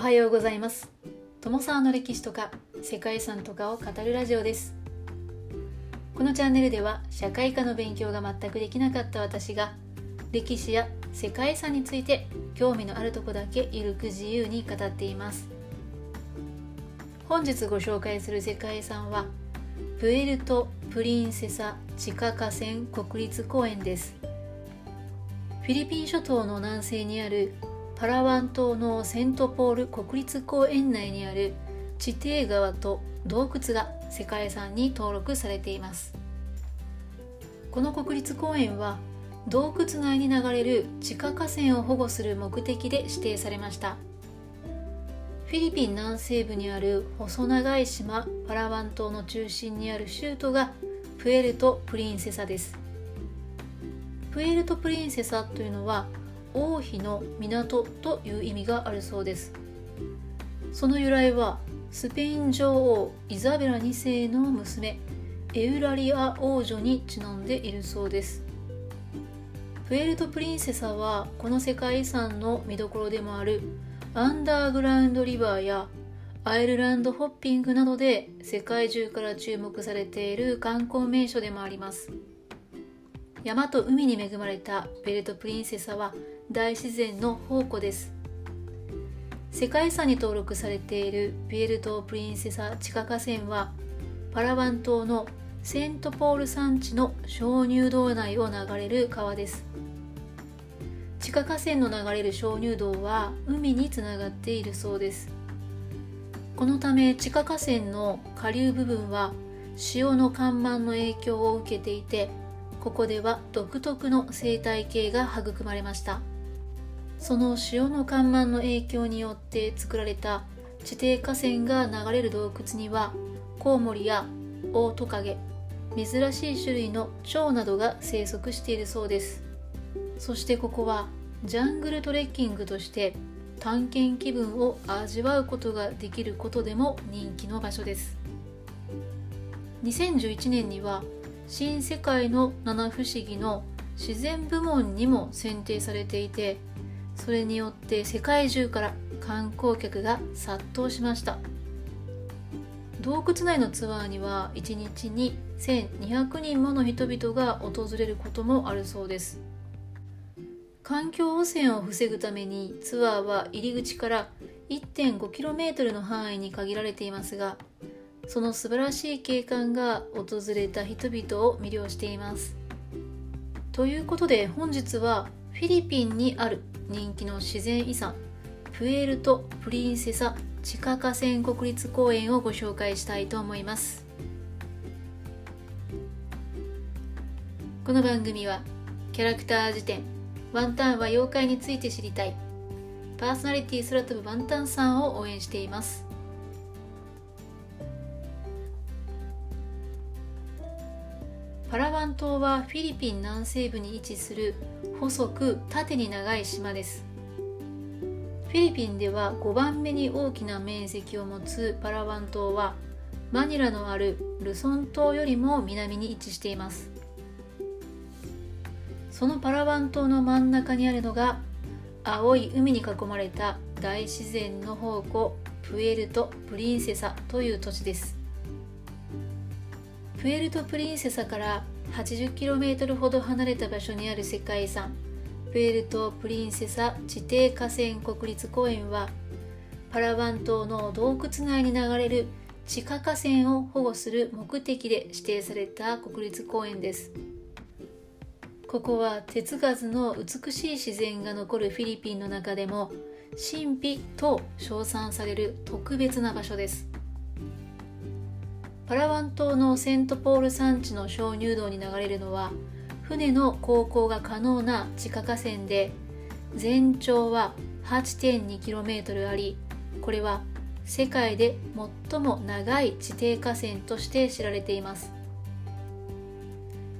はようございます。友沢の歴史とか世界遺産とかを語るラジオです。このチャンネルでは社会科の勉強が全くできなかった私が歴史や世界遺産について興味のあるとこだけゆるく自由に語っています。本日ご紹介する世界遺産はプエルト・プリンセサ地下河川国立公園です。フィリピン諸島の南西にあるパラワン島のセントポール国立公園内にある地底川と洞窟が世界遺産に登録されています。この国立公園は洞窟内に流れる地下河川を保護する目的で指定されました。フィリピン南西部にある細長い島パラワン島の中心にある州都がプエルト・プリンセサです。プエルト・プリンセサというのは王妃の港という意味があるそうです。その由来はスペイン女王イザベラ2世の娘エウラリア王女にちなんでいるそうです。プエルト・プリンセサはこの世界遺産の見どころでもあるアンダーグラウンドリバーやアイルランドホッピングなどで世界中から注目されている観光名所でもあります。山と海に恵まれたベルトプリンセサは大自然の宝庫です。世界遺産に登録されているビエルト・プリンセサ地下河川はパラワン島のセントポール山地の鍾乳洞内を流れる川です。地下河川の流れる鍾乳洞は海につながっているそうです。このため地下河川の下流部分は潮の干満の影響を受けていてここでは独特の生態系が育まれました。その潮の干満の影響によって作られた地底河川が流れる洞窟にはコウモリやオオトカゲ珍しい種類の蝶などが生息しているそうです。そしてここはジャングルトレッキングとして探検気分を味わうことができることでも人気の場所です。2011年には新世界の七不思議の自然部門にも選定されていてそれによって世界中から観光客が殺到しました。洞窟内のツアーには1日に1200人もの人々が訪れることもあるそうです。環境汚染を防ぐためにツアーは入り口から 1.5km の範囲に限られていますがその素晴らしい景観が訪れた人々を魅了しています。ということで本日はフィリピンにある人気の自然遺産プエルト・プリンセサ地下河川国立公園をご紹介したいと思います。この番組はキャラクター辞典ワンタンは妖怪について知りたいパーソナリティ空飛ぶワンタンさんを応援しています。パラワン島はフィリピン南西部に位置する細く縦に長い島です。フィリピンでは5番目に大きな面積を持つパラワン島はマニラのあるルソン島よりも南に位置しています。そのパラワン島の真ん中にあるのが青い海に囲まれた大自然の宝庫プエルト・プリンセサという土地です。プエルト・プリンセサから 80km ほど離れた場所にある世界遺産プエルト・プリンセサ地底河川国立公園はパラワン島の洞窟内に流れる地下河川を保護する目的で指定された国立公園です。ここは手つかずの美しい自然が残るフィリピンの中でも神秘と称賛される特別な場所です。パラワン島のセントポール山地の鍾乳洞に流れるのは船の航行が可能な地下河川で全長は 8.2km ありこれは世界で最も長い地底河川として知られています。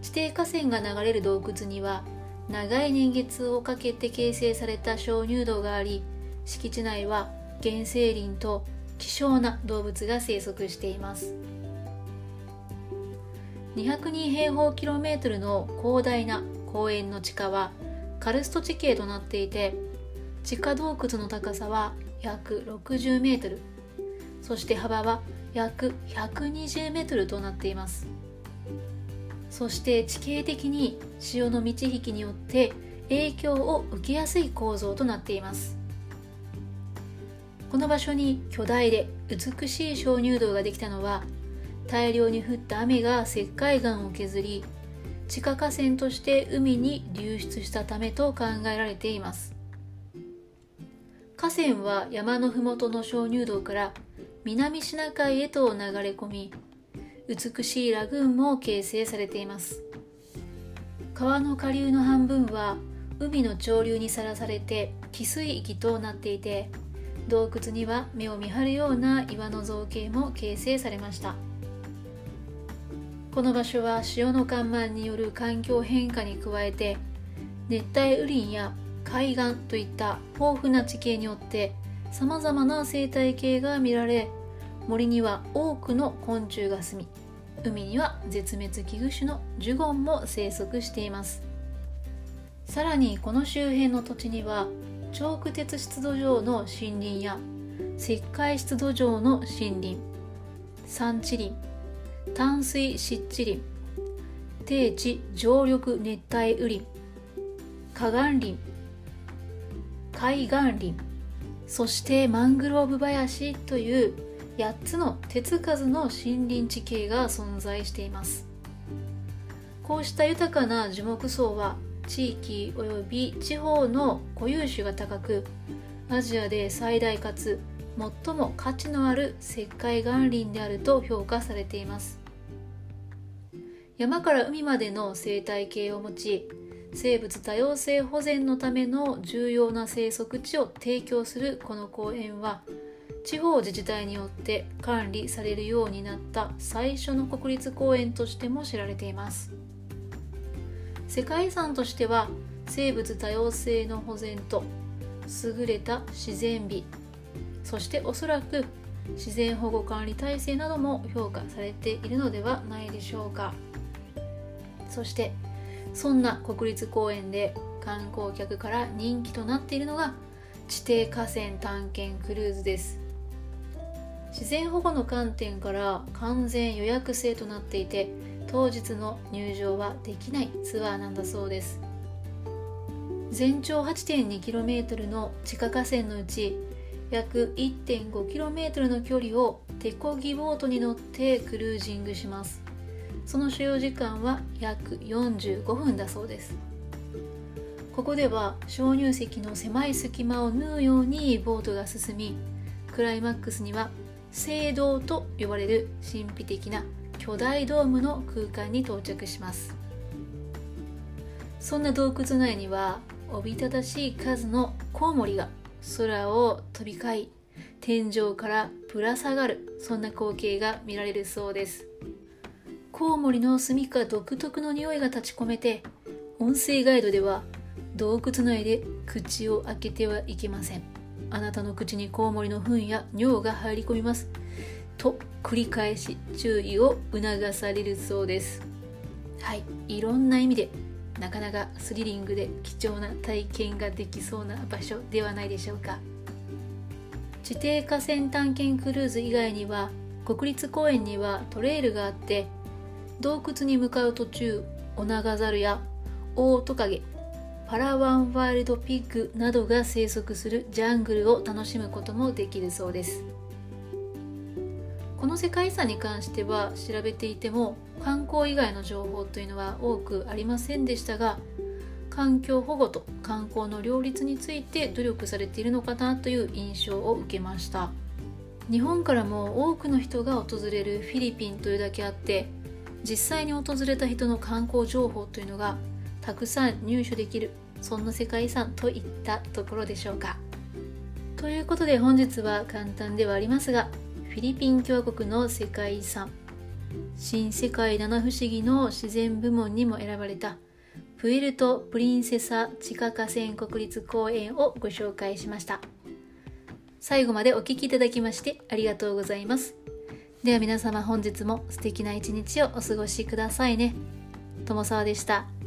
地底河川が流れる洞窟には長い年月をかけて形成された鍾乳洞があり敷地内は原生林と希少な動物が生息しています。202平方キロメートルの広大な公園の地下はカルスト地形となっていて地下洞窟の高さは約60メートルそして幅は約120メートルとなっています。そして地形的に潮の満ち引きによって影響を受けやすい構造となっています。この場所に巨大で美しい鍾乳洞ができたのは大量に降った雨が石灰岩を削り地下河川として海に流出したためと考えられています。河川は山の麓の鍾乳洞から南シナ海へと流れ込み美しいラグーンも形成されています。川の下流の半分は海の潮流にさらされて汽水域となっていて洞窟には目を見張るような岩の造形も形成されました。この場所は潮の干満による環境変化に加えて熱帯雨林や海岸といった豊富な地形によってさまざまな生態系が見られ森には多くの昆虫が住み海には絶滅危惧種のジュゴンも生息しています。さらにこの周辺の土地にはチョーク鉄湿土場の森林や石灰湿土場の森林山地林淡水湿地林低地常緑熱帯雨林。河岸林。海岸林。そしてマングローブ林という8つの手つかずの森林地形が存在しています。こうした豊かな樹木層は地域及び地方の固有種が高くアジアで最大かつ最も価値のある石灰岩林であると評価されています。山から海までの生態系を持ち生物多様性保全のための重要な生息地を提供するこの公園は地方自治体によって管理されるようになった最初の国立公園としても知られています。世界遺産としては生物多様性の保全と優れた自然美そしておそらく自然保護管理体制なども評価されているのではないでしょうか。そしてそんな国立公園で観光客から人気となっているのが地底河川探検クルーズです。自然保護の観点から完全予約制となっていて当日の入場はできないツアーなんだそうです。全長 8.2km の地下河川のうち約 1.5km の距離を手漕ぎボートに乗ってクルージングします。その所要時間は約45分だそうです。ここでは鍾乳石の狭い隙間を縫うようにボートが進みクライマックスには聖堂と呼ばれる神秘的な巨大ドームの空間に到着します。そんな洞窟内にはおびただしい数のコウモリが空を飛び交い天井からぶら下がるそんな光景が見られるそうです。コウモリの住みか独特の匂いが立ち込めて音声ガイドでは洞窟内で口を開けてはいけません。あなたの口にコウモリの糞や尿が入り込みます。と繰り返し注意を促されるそうです。はいいろんな意味でなかなかスリリングで貴重な体験ができそうな場所ではないでしょうか。地底河川探検クルーズ以外には国立公園にはトレイルがあって洞窟に向かう途中オナガザルやオオトカゲパラワンワイルドピッグなどが生息するジャングルを楽しむこともできるそうです。この世界遺産に関しては調べていても観光以外の情報というのは多くありませんでしたが環境保護と観光の両立について努力されているのかなという印象を受けました。日本からも多くの人が訪れるフィリピンというだけあって実際に訪れた人の観光情報というのがたくさん入手できるそんな世界遺産といったところでしょうか。ということで本日は簡単ではありますがフィリピン共和国の世界遺産新世界七不思議の自然部門にも選ばれたプエルト・プリンセサ地下河川国立公園をご紹介しました最後までお聴きいただきましてありがとうございますでは皆様本日も素敵な一日をお過ごしくださいね。友沢でした。